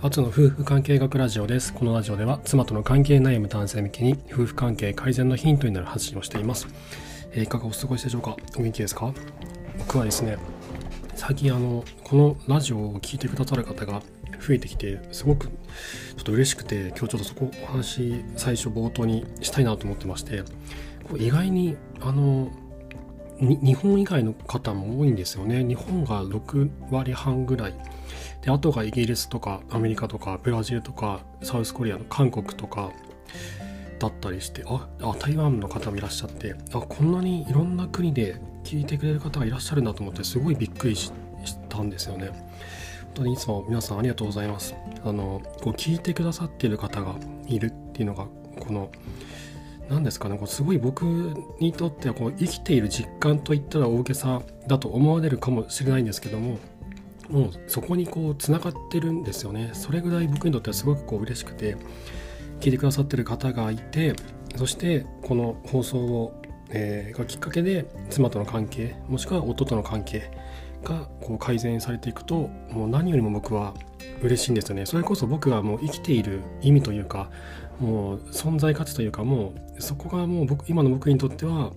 初の夫婦関係学ラジオです。このラジオでは妻との関係悩む男性向けに夫婦関係改善のヒントになる発信をしています。えー、いかがお過ごしでしょうか？お元気ですか？僕はですね、最近あの、このラジオを聴いてくださる方が増えてきて、すごくちょっと嬉しくて、今日ちょっとそこお話最初冒頭にしたいなと思ってまして、意外にあの、日本以外の方も多いんですよね。日本が6割半ぐらい。で、あとがイギリスとかアメリカとかブラジルとかサウスコリアの韓国とかだったりして、あ、あ台湾の方もいらっしゃって、あ、こんなにいろんな国で聞いてくれる方がいらっしゃるんだと思ってすごいびっくりしたんですよね。本当にいつも皆さんありがとうございます。あの、こう聞いてくださっている方がいるっていうのが、この何ですかねこうすごい僕にとってはこう生きている実感といったら大げさだと思われるかもしれないんですけどももうそこにこうつながってるんですよねそれぐらい僕にとってはすごくこう嬉しくて聞いてくださってる方がいてそしてこの放送を、えー、がきっかけで妻との関係もしくは夫との関係がこう改善されていくともう何よりも僕は嬉しいんですよねそれこそ僕はもう生きている意味というかもう存在価値というかもうそこがもう僕今の僕にとっては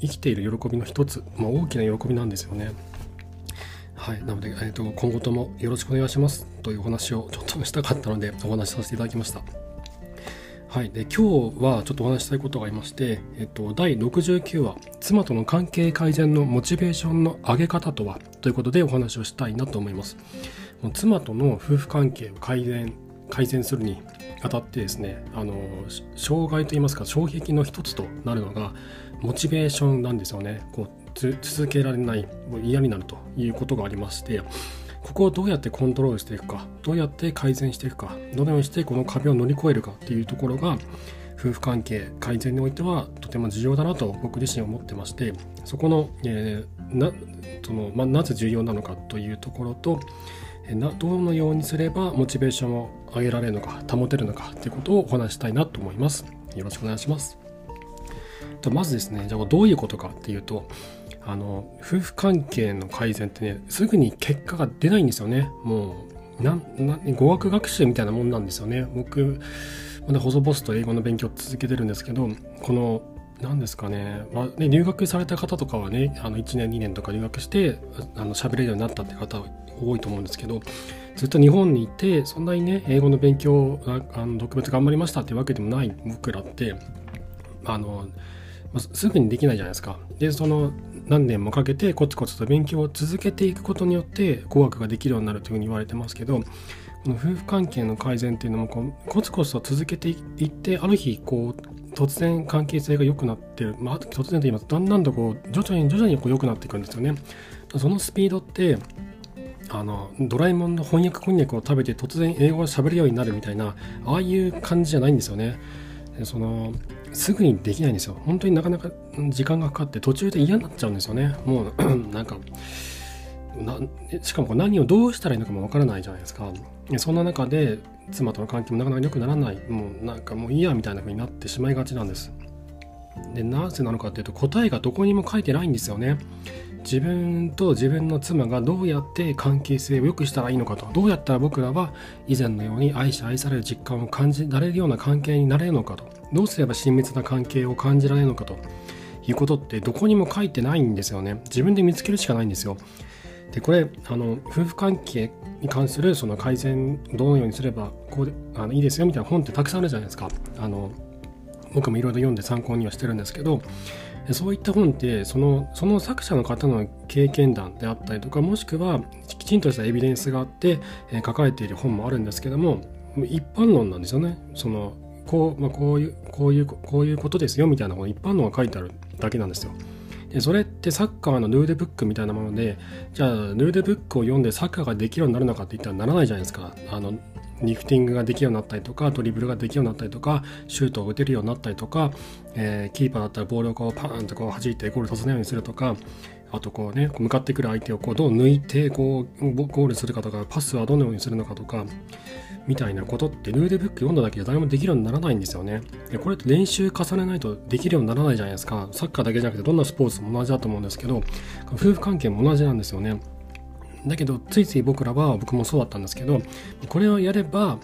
生きている喜びの一つ、まあ、大きな喜びなんですよね。はい、なので、えーと、今後ともよろしくお願いしますというお話をちょっとしたかったのでお話しさせていただきました。はい、で今日はちょっとお話したいことがありまして、えっと、第69話「妻との関係改善のモチベーションの上げ方とは?」ということでお話をしたいなと思います。妻との夫婦関係を改善改善するにあたってですねあの障害といいますか障壁の一つとなるのがモチベーションなんですよねこう続けられない嫌になるということがありましてここをどうやってコントロールしていくかどうやって改善していくかどのようにしてこの壁を乗り越えるかっていうところが夫婦関係改善においてはとても重要だなと僕自身思ってましてそこの,、えー、なそのま、なぜ重要なのかというところとなどのようにすればモチベーションを上げられるのか保てるのかということをお話したいなと思います。よろしくお願いします。とまずですねじゃあどういうことかっていうとあの夫婦関係の改善ってねすぐに結果が出ないんですよね。もうなな語学学習みたいなもんなんですよね。僕まだ細々と英語の勉強続けてるんですけどこの何ですかね,、まあね、留学された方とかはねあの1年2年とか留学してあの喋れるようになったって方多いと思うんですけどずっと日本にいてそんなにね英語の勉強あの特別頑張りましたってわけでもない僕らってあの、まあ、すぐにできないじゃないですか。でその何年もかけてコツコツと勉強を続けていくことによって語学ができるようになるというふうに言われてますけどこの夫婦関係の改善っていうのもこうコツコツと続けていってある日こう突然関係性が良くなってる、まあ、突然と言いますとだんだんとこう徐々に徐々にこう良くなっていくんですよね。そのスピードってあのドラえもんの翻訳こんにゃくを食べて突然英語が喋るようになるみたいなああいう感じじゃないんですよね。そのすぐにできないんですよ。本当になかなか時間がかかって途中で嫌になっちゃうんですよね。もう なんかなしかも何をどうしたらいいのかもわからないじゃないですか。そんな中で妻との関係もなかなか良くならないもうなんかもういいやみたいな風になってしまいがちなんです。でなぜなのかっていうと答えがどこにも書いてないんですよね。自分と自分の妻がどうやって関係性を良くしたらいいのかと。どうやったら僕らは以前のように愛し愛される実感を感じられるような関係になれるのかと。どうすれば親密な関係を感じられるのかと。いうことってどこにも書いてないんですよね。自分で見つけるしかないんですよ。でこれあの夫婦関係に関するその改善どのようにすればこうであのいいですよみたいな本ってたくさんあるじゃないですか。あの僕もいろいろ読んで参考にはしてるんですけどそういった本ってそのその作者の方の経験談であったりとかもしくはきちんとしたエビデンスがあって、え、書かれている本もあるんですけども一般論なんですよねそのこう,、まあ、こういうこういうこういうことですよみたいなこの一般論が書いてあるだけなんですよ。でそれってサッカーのルールブックみたいなものでじゃあルールブックを読んでサッカーができるようになるのかって言ったらならないじゃないですか。あのリフティングができるようになったりとかドリブルができるようになったりとかシュートを打てるようになったりとか、えー、キーパーだったらボールをこうパーンとこう弾いてゴールさせないようにするとかあとこうね向かってくる相手をこうどう抜いてこうゴールするかとかパスはどのようにするのかとかみたいなことってルールブック読んだだけで誰もできるようにならないんですよね。これって練習重ねないとできるようにならないじゃないですか。サッカーだけじゃなくてどんなスポーツも同じだと思うんですけど夫婦関係も同じなんですよね。だけどついつい僕らは僕もそうだったんですけどこれをやれば、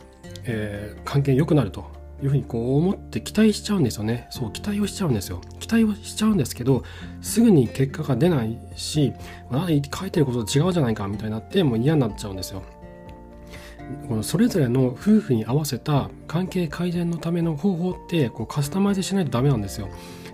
えー、関係良くなるというふうにこう思って期待しちゃうんですよね。そう期待をしちゃうんですよ。期待をしちゃうんですけどすぐに結果が出ないし書いてることと違うじゃないかみたいになってもう嫌になっちゃうんですよ。このそれぞれの夫婦に合わせた関係改善のための方法ってこうカスタマイズしないとダメなんですよ。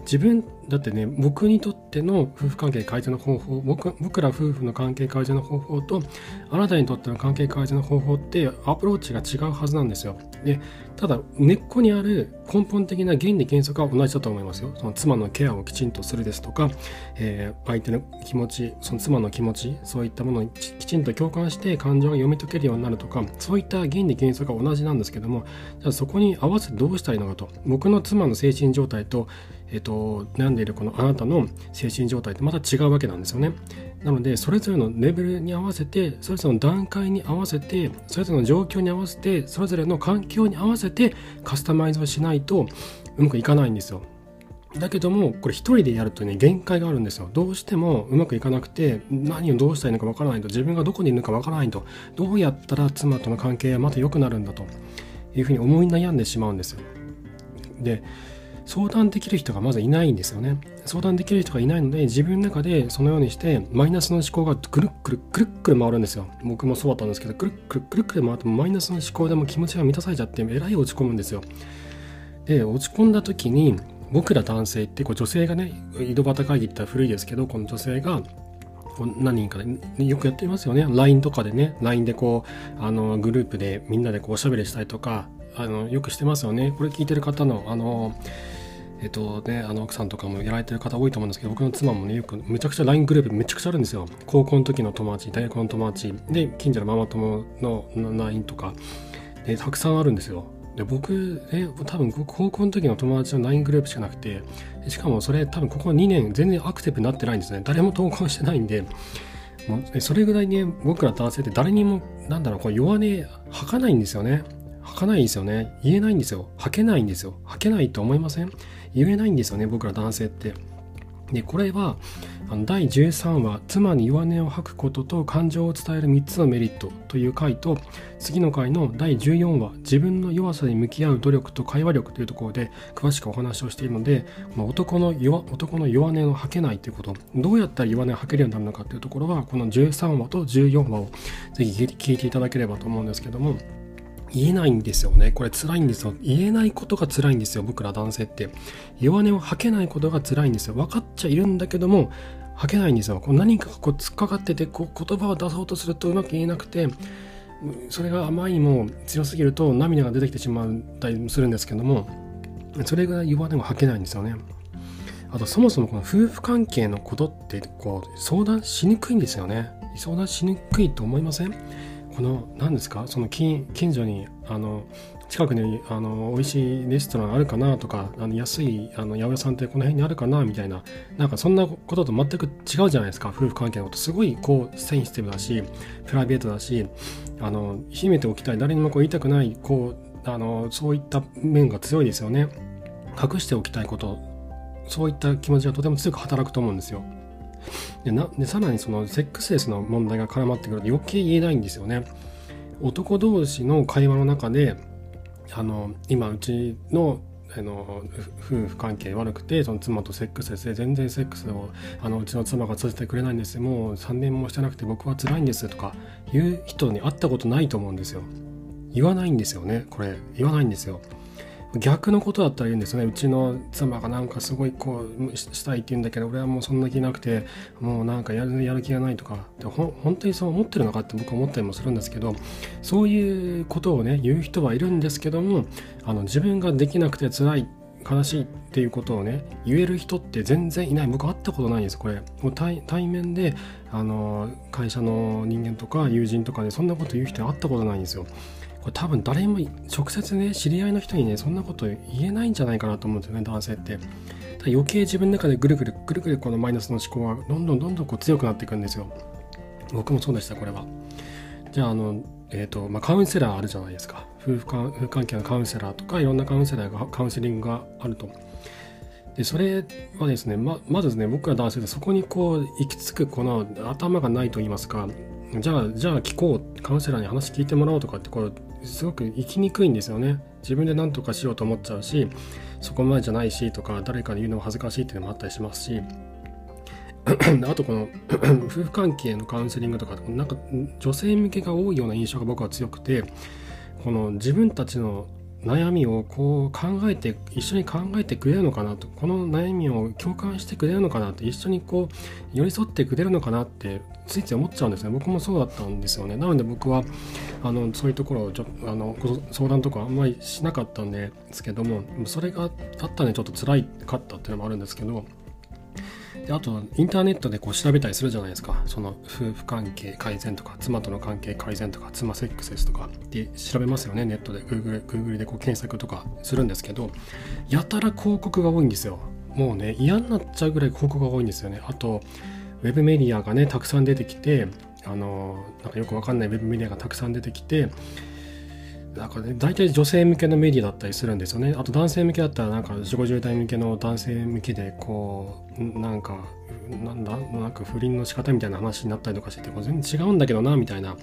自分だってね僕にとっての夫婦関係改善の方法僕僕ら夫婦の関係改善の方法とあなたにとっての関係改善の方法ってアプローチが違うはずなんですよ。でただ根っこにある根本的な原理原則は同じだと思いますよ。その妻のケアをきちんとするですとか、えー、相手の気持ちその妻の気持ちそういったものにきちんと共感して感情が読み解けるようになるとかそういった原理原則が同じなんですけどもじゃあそこに合わせてどうしたらいいのかと。僕の妻の精神状態とえっと、悩んでいるこのあなたの精神状態ってまた違うわけなんですよね。なのでそれぞれのレベルに合わせてそれぞれの段階に合わせてそれぞれの状況に合わせてそれぞれの環境に合わせてカスタマイズをしないとうまくいかないんですよ。だけどもこれ一人でやるとね限界があるんですよどうしてもうまくいかなくて何をどうしたらいいのかわからないと自分がどこにいるのかわからないとどうやったら妻との関係がまた良くなるんだというふうに思い悩んでしまうんですよで相談できる人がまずいないんですよね。相談できる人がいないので自分の中でそのようにしてマイナスの思考がくるっくるくるっくる回るんですよ。僕もそうだったんですけどくるっくるくるっくる回ってもマイナスの思考でも気持ちが満たされちゃってえらい落ち込むんですよ。で落ち込んだ時に僕ら男性ってこう女性がね井戸端会議って古いですけどこの女性が何人かで、ね、よくやってますよね LINE とかでね LINE でこうあのグループでみんなでこうおしゃべりしたりとかあのよくしてますよねこれ聞いてる方のあのえっとね、あの奥さんとかもやられてる方多いと思うんですけど僕の妻もねよくめちゃくちゃ LINE グループめちゃくちゃあるんですよ。高校の時の友達大学の友達。で近所のママ友の LINE とか、ね、たくさんあるんですよ。で僕え多分高校の時の友達の LINE グループしかなくて。しかもそれ多分ここ2年全然アクティブになってないんですね。誰も投稿してないんで。もうそれぐらいね僕ら男性って誰にもなんだろうこう弱音吐かないんですよね。かないんですよね。言えないんですよ。吐けないんですよ。吐けないと思いません？言えないんですよね僕ら男性って。でこれはあの第13話「妻に弱音を吐くことと感情を伝える3つのメリット」という回と次の回の第14話「自分の弱さに向き合う努力と会話力」というところで詳しくお話をしているので、まあ、男の弱男の弱音を吐けないということ。どうやったら弱音を吐けるようになるのかというところはこの13話と14話をぜひ聞いていただければと思うんですけども。言えないんですよね。これ辛いんですよ。言えないことが辛いんですよ。僕ら男性って。弱音を吐けないことが辛いんですよ。分かっちゃいるんだけども、吐けないんですよ。こう何かこう突っかかってて、こう言葉を出そうとするとうまく言えなくて、それがあまりにも強すぎると涙が出てきてしまったりするんですけども、それぐらい弱音を吐けないんですよね。あとそもそもこの夫婦関係のことってこう相談しにくいんですよね。相談しにくいと思いません？この何ですか？その近近所にあの近くにあの美味しいレストランあるかなとかあの安いあの八百屋さんってこの辺にあるかなみたいななんかそんなことと全く違うじゃないですか。夫婦関係のこと。すごいこうセンシティブだしプライベートだしあの秘めておきたい誰にもこう言いたくないこうあのそういった面が強いですよね。隠しておきたいこと。そういった気持ちがとても強く働くと思うんですよ。でなでさらにそのセックスレスの問題が絡まってくると余計言えないんですよね。男同士の会話の中であの今うちのあの夫婦関係悪くてその妻とセックスレスで全然セックスをあのうちの妻がさせてくれないんですもう3年もしてなくて僕は辛いんですとか言う人に会ったことないと思うんですよ。言わないんですよねこれ言わないんですよ。逆のことだったら言うんですね。うちの妻がなんかすごいこうしたいって言うんだけど俺はもうそんな気なくてもうなんかやるやる気がないとかでほ本当にそう思ってるのかって僕は思ったりもするんですけどそういうことをね言う人はいるんですけどもあの自分ができなくて辛い悲しいっていうことをね言える人って全然いない。僕会ったことないんですこれ。もう対対面であの会社の人間とか友人とかでそんなこと言う人会ったことないんですよ。これ多分誰も直接ね知り合いの人にねそんなこと言えないんじゃないかなと思うんですよね男性って。余計自分の中でぐるぐるぐるぐるこのマイナスの思考がどんどんどんどんこう強くなっていくんですよ。僕もそうでしたこれは。じゃああのえっ、ー、とまあ、カウンセラーあるじゃないですか。夫婦関係のカウンセラーとかいろんなカウンセラーがカウンセリングがあると。でそれはですねままずですね僕ら男性でそこにこう行き着くこの頭がないと言いますか。じゃあじゃあ聞こうカウンセラーに話聞いてもらおうとかってこうすごく生きにくいんですよね。自分で何とかしようと思っちゃうしそこまでじゃないしとか誰かに言うのも恥ずかしいっていうのもあったりしますし。あとこの 夫婦関係のカウンセリングとかなんか女性向けが多いような印象が僕は強くてこの自分たちの悩みをこう考えて一緒に考えてくれるのかなとこの悩みを共感してくれるのかなって一緒にこう寄り添ってくれるのかなってついつい思っちゃうんですね。僕もそうだったんですよね。なので僕はあのそういうところをちょあの相談とかあんまりしなかったんですけどもそれがあったんでちょっと辛いかったっていうのもあるんですけどであとインターネットでこう調べたりするじゃないですか。その夫婦関係改善とか妻との関係改善とか妻セックスですとかって調べますよね。ネットで Google, Google でこう検索とかするんですけどやたら広告が多いんですよ。もうね嫌になっちゃうぐらい広告が多いんですよね。あとウェブメディアがねたくさん出てきてあのなんかよくわかんないウェブメディアがたくさん出てきてなんかね、大体女性向けのメディアだったりするんですよね。あと男性向けだったらなんか4 50代向けの男性向けでこうなんかなんだなんか不倫の仕方みたいな話になったりとかしてて全然違うんだけどなみたいな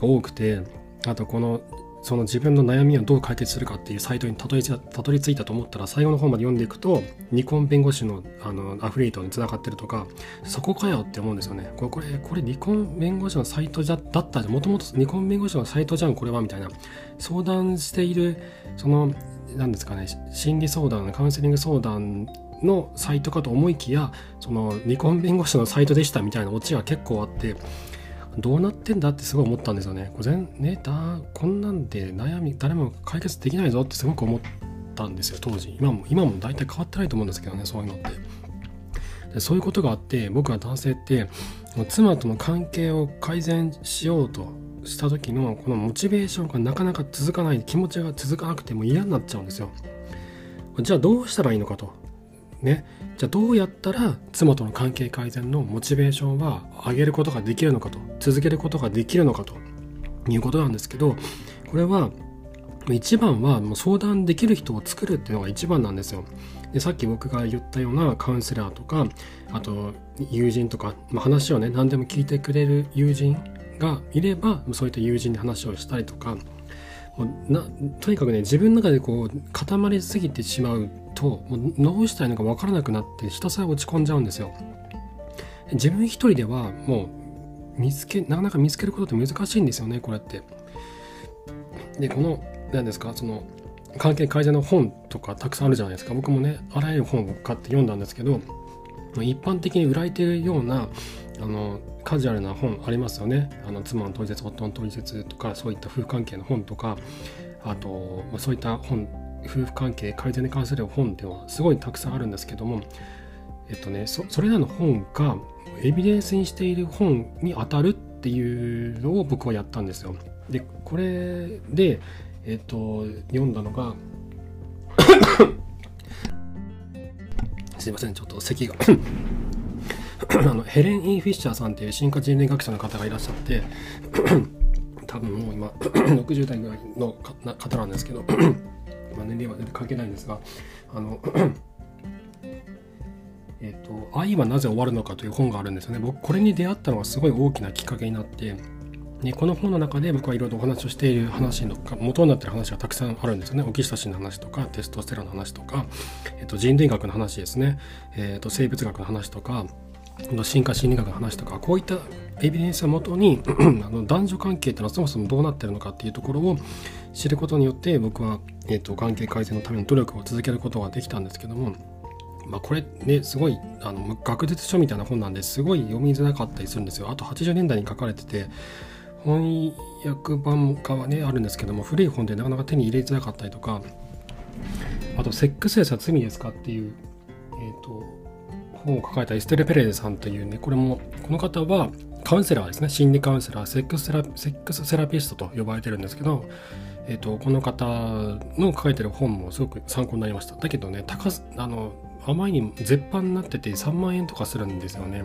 多くてあとこのその自分の悩みをどう解決するかっていうサイトにたどり着いたと思ったら最後の方まで読んでいくとニコン弁護士のあのアフリエイトにつながってるとかそこかよって思うんですよね。これこれこれニコン弁護士のサイトじゃだったじゃんもともとニコン弁護士のサイトじゃんこれはみたいな相談しているその何ですかね心理相談カウンセリング相談のサイトかと思いきやそのニコン弁護士のサイトでしたみたいなオチが結構あってどうなってんだってすごい思ったんですよね。これねだこんなんで悩み誰も解決できないぞってすごく思ったんですよ当時今も今も大体変わってないと思うんですけどねそういうのって。でそういうことがあって僕は男性って妻との関係を改善しようとした時のこのモチベーションがなかなか続かない気持ちが続かなくても嫌になっちゃうんですよ。じゃあどうしたらいいのかと。ね、じゃあどうやったら妻との関係改善のモチベーションは上げることができるのかと続けることができるのかということなんですけどこれは一番はもう相談できる人を作るっていうのが一番なんですよ。でさっき僕が言ったようなカウンセラーとかあと友人とか、まあ、話をね何でも聞いてくれる友人がいればそういった友人に話をしたりとかなとにかくね自分の中でこう固まりすぎてしまうともうどうしたらいいのか分からなくなってひたすら落ち込んじゃうんですよ。自分一人ではもう見つけなかなか見つけることって難しいんですよねこれって。でこの何ですかその関係改善の本とかたくさんあるじゃないですか僕もねあらゆる本を買って読んだんですけど一般的に売られているようなあのカジュアルな本ありますよねあの妻の取説夫の取説とかそういった夫婦関係の本とかあと、まあ、そういった本夫婦関係改善に関する本っていうのはすごいたくさんあるんですけどもえっとねそれらの本がエビデンスにしている本に当たるっていうのを僕はやったんですよ。でこれで、えっと、読んだのが すいませんちょっと咳が あのヘレン・イー・フィッシャーさんっていう進化人類学者の方がいらっしゃって 多分もう今 60代ぐらいの方なんですけどまあ、年齢は全然関係ないんですが、あのえっと、愛はなぜ終わるのかという本があるんですよね。僕、これに出会ったのがすごい大きなきっかけになって、でこの本の中で僕はいろいろお話をしている話の元になっている話がたくさんあるんですよね。オキシトシンの話とか、テストステロンの話とか、えっと、人類学の話ですね、えっと、生物学の話とか、進化心理学の話とかこういったエビデンスをもとに あの男女関係っていうのはそもそもどうなってるのかっていうところを知ることによって僕は、えーと、関係改善のための努力を続けることができたんですけども、まあ、これねすごいあの学術書みたいな本なんですごい読みづらかったりするんですよあと80年代に書かれてて翻訳版化はねあるんですけども古い本でなかなか手に入れづらかったりとかあと「セックスレスは罪ですか?」っていうえっ、ー、と本を書かれたエステル・ペレーさんというね、これも、この方はカウンセラーですね、心理カウンセラー、セックスセラセックスセラピストと呼ばれてるんですけど、えっ、ー、と、この方の書いてる本もすごく参考になりました。だけどね、高あの、あまりに絶版になってて3万円とかするんですよね。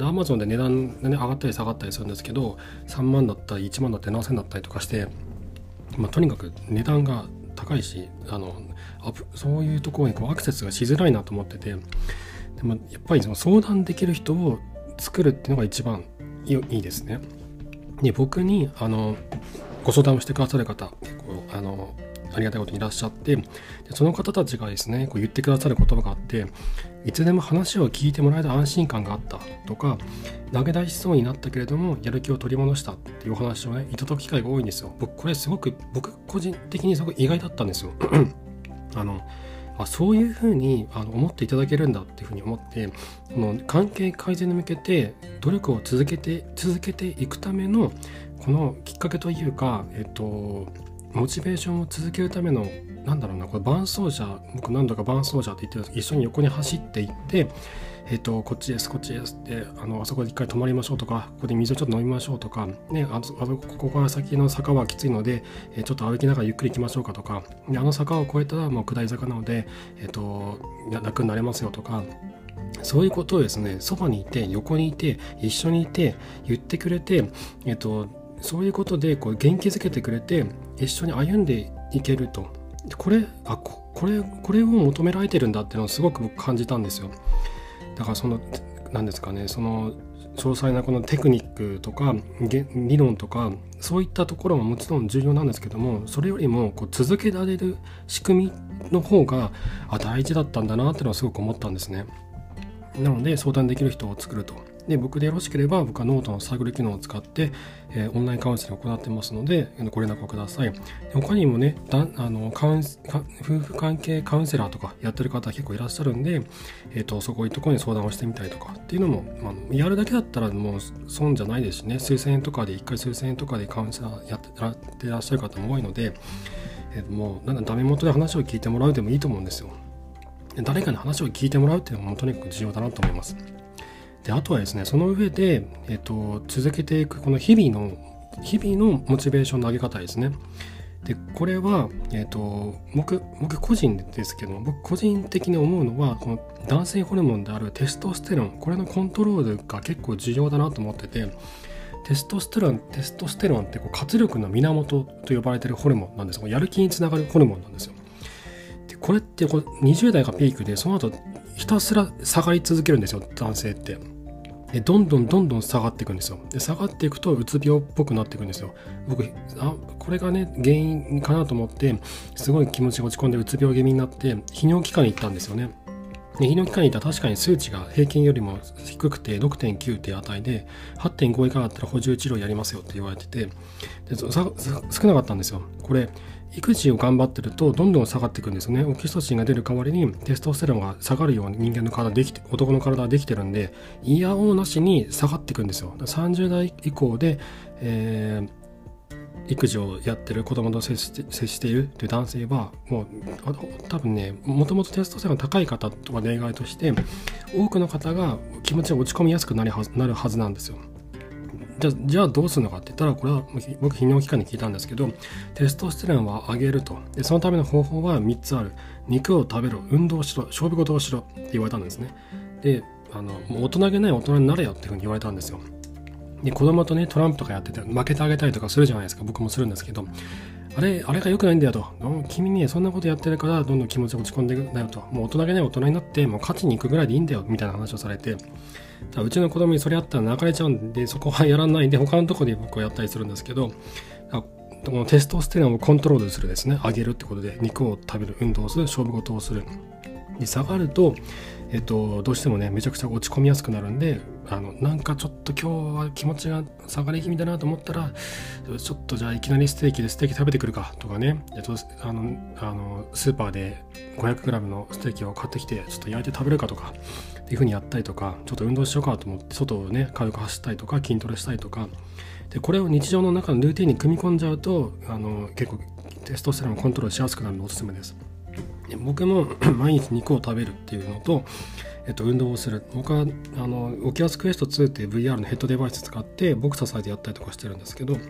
アマゾンで値段が、ね、上がったり下がったりするんですけど、3万だったり1万だったり7000だったりとかして、まあ、とにかく値段が高いし、あの、そういうところにこうアクセスがしづらいなと思ってて、でもやっぱりその相談できる人を作るっていうのが一番いいですね。で僕にあのご相談をしてくださる方結構あのありがたいことにいらっしゃってでその方たちがですねこう言ってくださる言葉があっていつでも話を聞いてもらえる安心感があったとか投げ出しそうになったけれどもやる気を取り戻したっていうお話をねいただく機会が多いんですよ僕これすごく僕個人的にすごく意外だったんですよ あのあそういうふうにあの思っていただけるんだっていうふうに思ってこの関係改善に向けて努力を続けて続けていくためのこのきっかけというか、えっと、モチベーションを続けるためのなんだろうなこれ伴走者僕何度か伴走者って言ってるんですけど一緒に横に走っていってえっ、とこっちですこっちですってあのあそこで一回止まりましょうとかここで水をちょっと飲みましょうとかねあのあのここから先の坂はきついので、えちょっと歩きながらゆっくり行きましょうかとか。であの坂を越えたらもう下り坂なのでえっ、と楽になれますよとか。そういうことをですねそばにいて横にいて一緒にいて言ってくれてえっ、とそういうことでこう元気づけてくれて一緒に歩んでいけると。これあこれこれを求められてるんだっていうのをすごく僕感じたんですよ。だからその何ですかねその詳細なこのテクニックとか理論とかそういったところももちろん重要なんですけどもそれよりもこう続けられる仕組みの方があ大事だったんだなっていうのはすごく思ったんですね。なので相談できる人を作ると。で僕でよろしければ僕はノートのサークル機能を使って、えー、オンラインカウンセリングを行ってますのでご連絡をください。他にもねだあのカウン夫婦関係カウンセラーとかやってる方結構いらっしゃるんで、えーと、そこいうとこに相談をしてみたりとかっていうのも、まあ、やるだけだったらもう損じゃないですしね数千円とかで1回数千円とかでカウンセラーやってらっしゃる方も多いので、えー、もうなんだダメ元で話を聞いてもらうでもいいと思うんですよ。誰かに話を聞いてもらうっていうのもとにかく重要だなと思います。であとはですねその上で、えっと、続けていくこの日々の日々のモチベーションの上げ方ですね。でこれは、えっと、僕僕個人ですけど僕個人的に思うのはこの男性ホルモンであるテストステロンこれのコントロールが結構重要だなと思っててテストステロンテストステロンってこう活力の源と呼ばれてるホルモンなんですやる気につながるホルモンなんですよ。でこれってこう20代がピークでその後ひたすら下がり続けるんですよ男性って。でどんどんどんどん下がっていくんですよ。で下がっていくとうつ病っぽくなっていくんですよ。僕あこれがね原因かなと思ってすごい気持ちが落ち込んでうつ病気味になって泌尿器科に行ったんですよね。で泌尿器科に行ったら確かに数値が平均よりも低くて6.9っていう値で8.5以下だったら補充治療やりますよって言われててで少なかったんですよ。これ育児を頑張ってるとどんどん下がっていくんですね。オキシトシンが出る代わりにテストステロンが下がるように人間の体できて男の体はできてるんで嫌おうなしに下がっていくんですよ。30代以降で、えー、育児をやってる子供と接して接しているという男性はもう多分ねもともとテストステロン高い方とか例外として多くの方が気持ちが落ち込みやすくなるはずなんですよ。じゃじゃあどうするのかって言ったらこれは僕泌尿器科に聞いたんですけどテストステロンは上げると。でそのための方法は3つある。肉を食べろ運動しろ勝負事をしろって言われたんですね。であのもう大人げない大人になれよっていうふうに言われたんですよ。で子供とねトランプとかやってて負けてあげたりとかするじゃないですか。僕もするんですけど。あれ、あれが良くないんだよと。君にそんなことやってるから、どんどん気持ち落ち込んでいくんだよと。もう大人げない大人になって、もう勝ちに行くぐらいでいいんだよ、みたいな話をされて。うちの子供にそれやったら泣かれちゃうんで、そこはやらないで、他のとこで僕はやったりするんですけど、このテストステロンをコントロールするですね、上げるってことで、肉を食べる、運動をする、勝負事をする。に下がると、えっと、どうしてもねめちゃくちゃ落ち込みやすくなるんであのなんかちょっと今日は気持ちが下がり気味だなと思ったらちょっとじゃあいきなりステーキでステーキ食べてくるかとかねあのあのスーパーで 500g のステーキを買ってきてちょっと焼いて食べるかとかっていう風にやったりとかちょっと運動しようかと思って外をね軽く走ったりとか筋トレしたりとかでこれを日常の中のルーティンに組み込んじゃうとあの結構テストステロンをコントロールしやすくなるのでおすすめです。僕も 毎日肉を食べるっていうのと、えっと、運動をする。僕はあの Oculus Quest 2っていう VR のヘッドデバイス使ってボクササイズやったりとかしてるんですけどで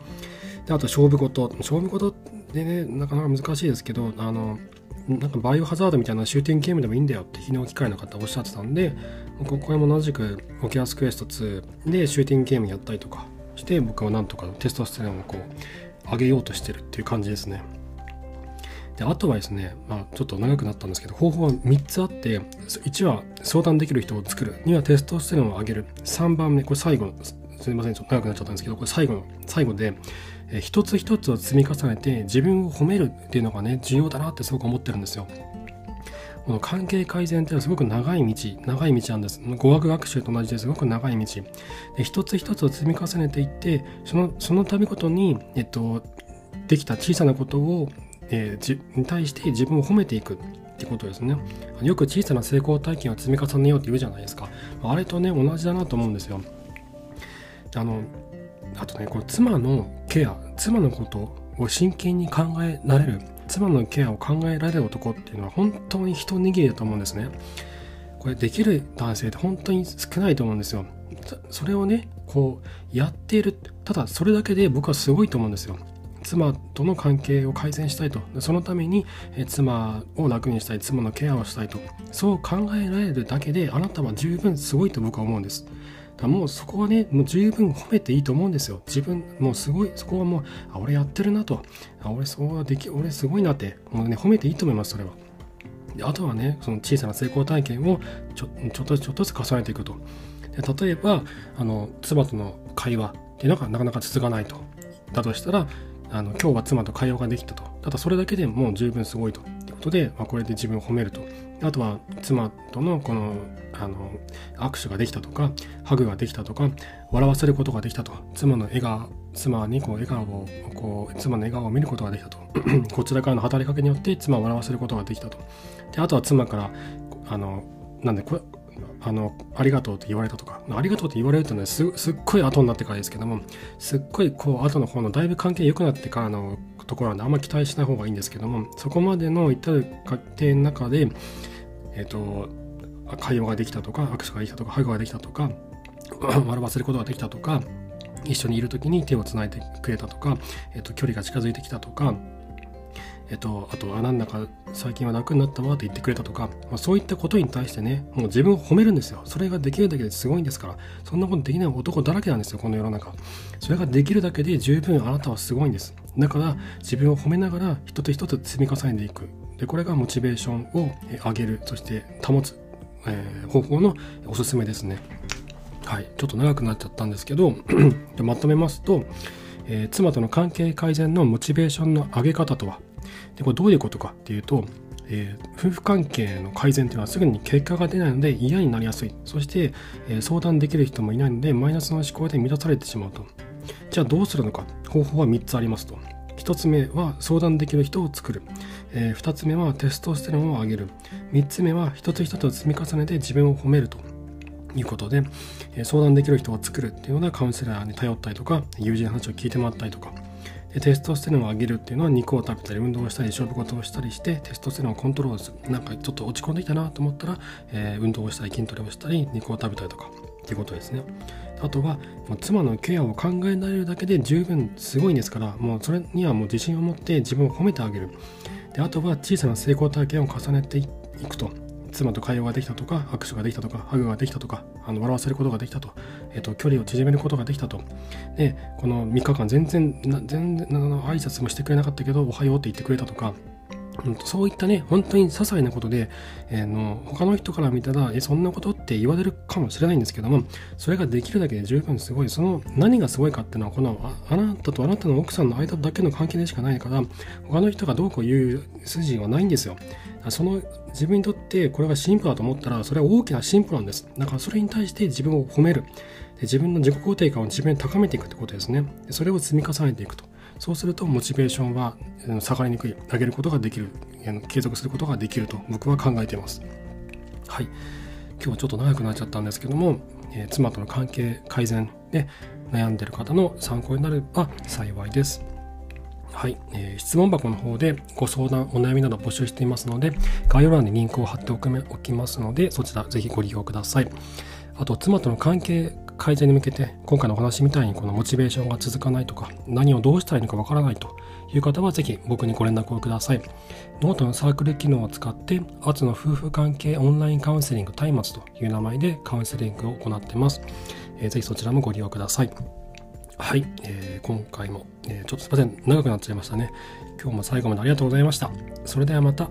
あと勝負事。勝負事でねなかなか難しいですけどあのなんかバイオハザードみたいなシューティングゲームでもいいんだよって泌尿器科医の方おっしゃってたんでここも同じく Oculus Quest 2でシューティングゲームやったりとかして僕はなんとかテストステロンをこう上げようとしてるっていう感じですね。であとはですね、まあ、ちょっと長くなったんですけど方法は3つあって1は相談できる人を作る2はテストステロンを上げる3番目これ最後すみません、ちょっと長くなっちゃったんですけど、これ最後の、最後で、えー、一つ一つを積み重ねて自分を褒めるっていうのがね、重要だなってすごく思ってるんですよ。この関係改善っていうのはすごく長い道、長い道なんです。語学学習と同じですごく長い道。で一つ一つを積み重ねていって、その、その度ごとに、えっと、できた小さなことを、えー、に対して自分を褒めていくってことですね。よく小さな成功体験を積み重ねようって言うじゃないですか。あれとね、同じだなと思うんですよ。あの、あとね、これ妻のケア、妻のことを真剣に考えられる妻のケアを考えられる男っていうのは本当に一握りだと思うんですね。これできる男性って本当に少ないと思うんですよ。それをね、こうやっている。ただそれだけで僕はすごいと思うんですよ。妻との関係を改善したいと。そのために妻を楽にしたい、妻のケアをしたいと。そう考えられるだけであなたは十分すごいと僕は思うんです。だもうそこはね、もう十分褒めていいと思うんですよ。自分、もうすごい、そこはもう、あ、俺やってるなと。あ、俺そうはでき、俺すごいなって、もうね、褒めていいと思います、それは。であとはね、その小さな成功体験をちょちょっとちょっとずつ重ねていくと。で例えば、あの、妻との会話っていうのがなかなか続かないと。だとしたら、あの今日は妻と会話ができたと。ただそれだけでもう十分すごいと。いうことで、まあ、これで自分を褒めると。あとは妻とのこのあの握手ができたとかハグができたとか笑わせることができたと妻の笑顔妻にこう笑顔をこう妻の笑顔を見ることができたと こちらからの働きかけによって妻を笑わせることができたとであとは妻からあのなんでこあの、ありがとうと言われたとか、ありがとうと言われるとね、すすっごい後になってからですけども、すっごいこう後の方のだいぶ関係良くなってからのところなんで、あんま期待しない方がいいんですけども、そこまでの至る過程の中で、えっ、ー、と、会話ができたとか、握手ができたとか、ハグができたとか、笑わせることができたとか、一緒にいる時に手をつないでくれたとか、えっ、ー、と、距離が近づいてきたとか、えっと、あと、あ、なんだか最近は楽になったわって言ってくれたとか、まあ、そういったことに対してね、もう自分を褒めるんですよ。それができるだけですごいんですから、そんなことできない男だらけなんですよ、この世の中。それができるだけで十分あなたはすごいんです。だから、自分を褒めながら一つ一つ積み重ねていく。で、これがモチベーションを上げる、そして保つ、えー、方法のおすすめですね。はい、ちょっと長くなっちゃったんですけど、まとめますと、えー、妻との関係改善のモチベーションの上げ方とは、でこれどういうことかっていうと、えー、夫婦関係の改善というのはすぐに結果が出ないので嫌になりやすい。そして、えー、相談できる人もいないのでマイナスの思考で満たされてしまうと。じゃあどうするのか。方法は3つありますと。1つ目は相談できる人を作る、えー、2つ目はテストステロンを上げる。3つ目は一つ一つ積み重ねて自分を褒めると。いうことで、えー、相談できる人を作るっていうのはカウンセラーに頼ったりとか友人の話を聞いてもらったりとか。テストステロンを上げるっていうのは肉を食べたり運動したり勝負事をしたりしてテストステロンをコントロールする。なんかちょっと落ち込んできたなと思ったら、えー、運動をしたり筋トレをしたり肉を食べたりとかっていうことですね。あとは妻のケアを考えられるだけで十分すごいんですからもうそれにはもう自信を持って自分を褒めてあげる。であとは小さな成功体験を重ねていくと。妻と会話ができたとか握手ができたとかハグができたとかあの笑わせることができたと,、えーと、距離を縮めることができたと。でこの3日間全然全然挨拶もしてくれなかったけどおはようって言ってくれたとかそういったね、本当に些細なことで、えー、の他の人から見たら、え、そんなことって言われるかもしれないんですけども、それができるだけで十分すごい。その何がすごいかっていうのは、このあなたとあなたの奥さんの間だけの関係でしかないから、他の人がどうこう言う筋はないんですよ。その自分にとってこれが進歩だと思ったら、それは大きな進歩なんです。だからそれに対して自分を褒める。自分の自己肯定感を自分に高めていくってことですね。それを積み重ねていくと。そうするとモチベーションは下がりにくい、上げることができる、継続することができると僕は考えています。はい。今日はちょっと長くなっちゃったんですけども、えー、妻との関係改善で悩んでいる方の参考になれば幸いです。はい、えー、質問箱の方でご相談、お悩みなど募集していますので、概要欄にリンクを貼っておきますので、そちらぜひご利用ください。あと、妻との関係改善に向けて、今回のお話みたいにこのモチベーションが続かないとか、何をどうしたらいいのかわからないという方は、ぜひ僕にご連絡をください。ノートのサークル機能を使って、アツの夫婦関係オンラインカウンセリング松明という名前でカウンセリングを行ってます。えー、ぜひそちらもご利用ください。はい、えー、今回も、えー、ちょっとすいません、長くなっちゃいましたね。今日も最後までありがとうございました。それではまた。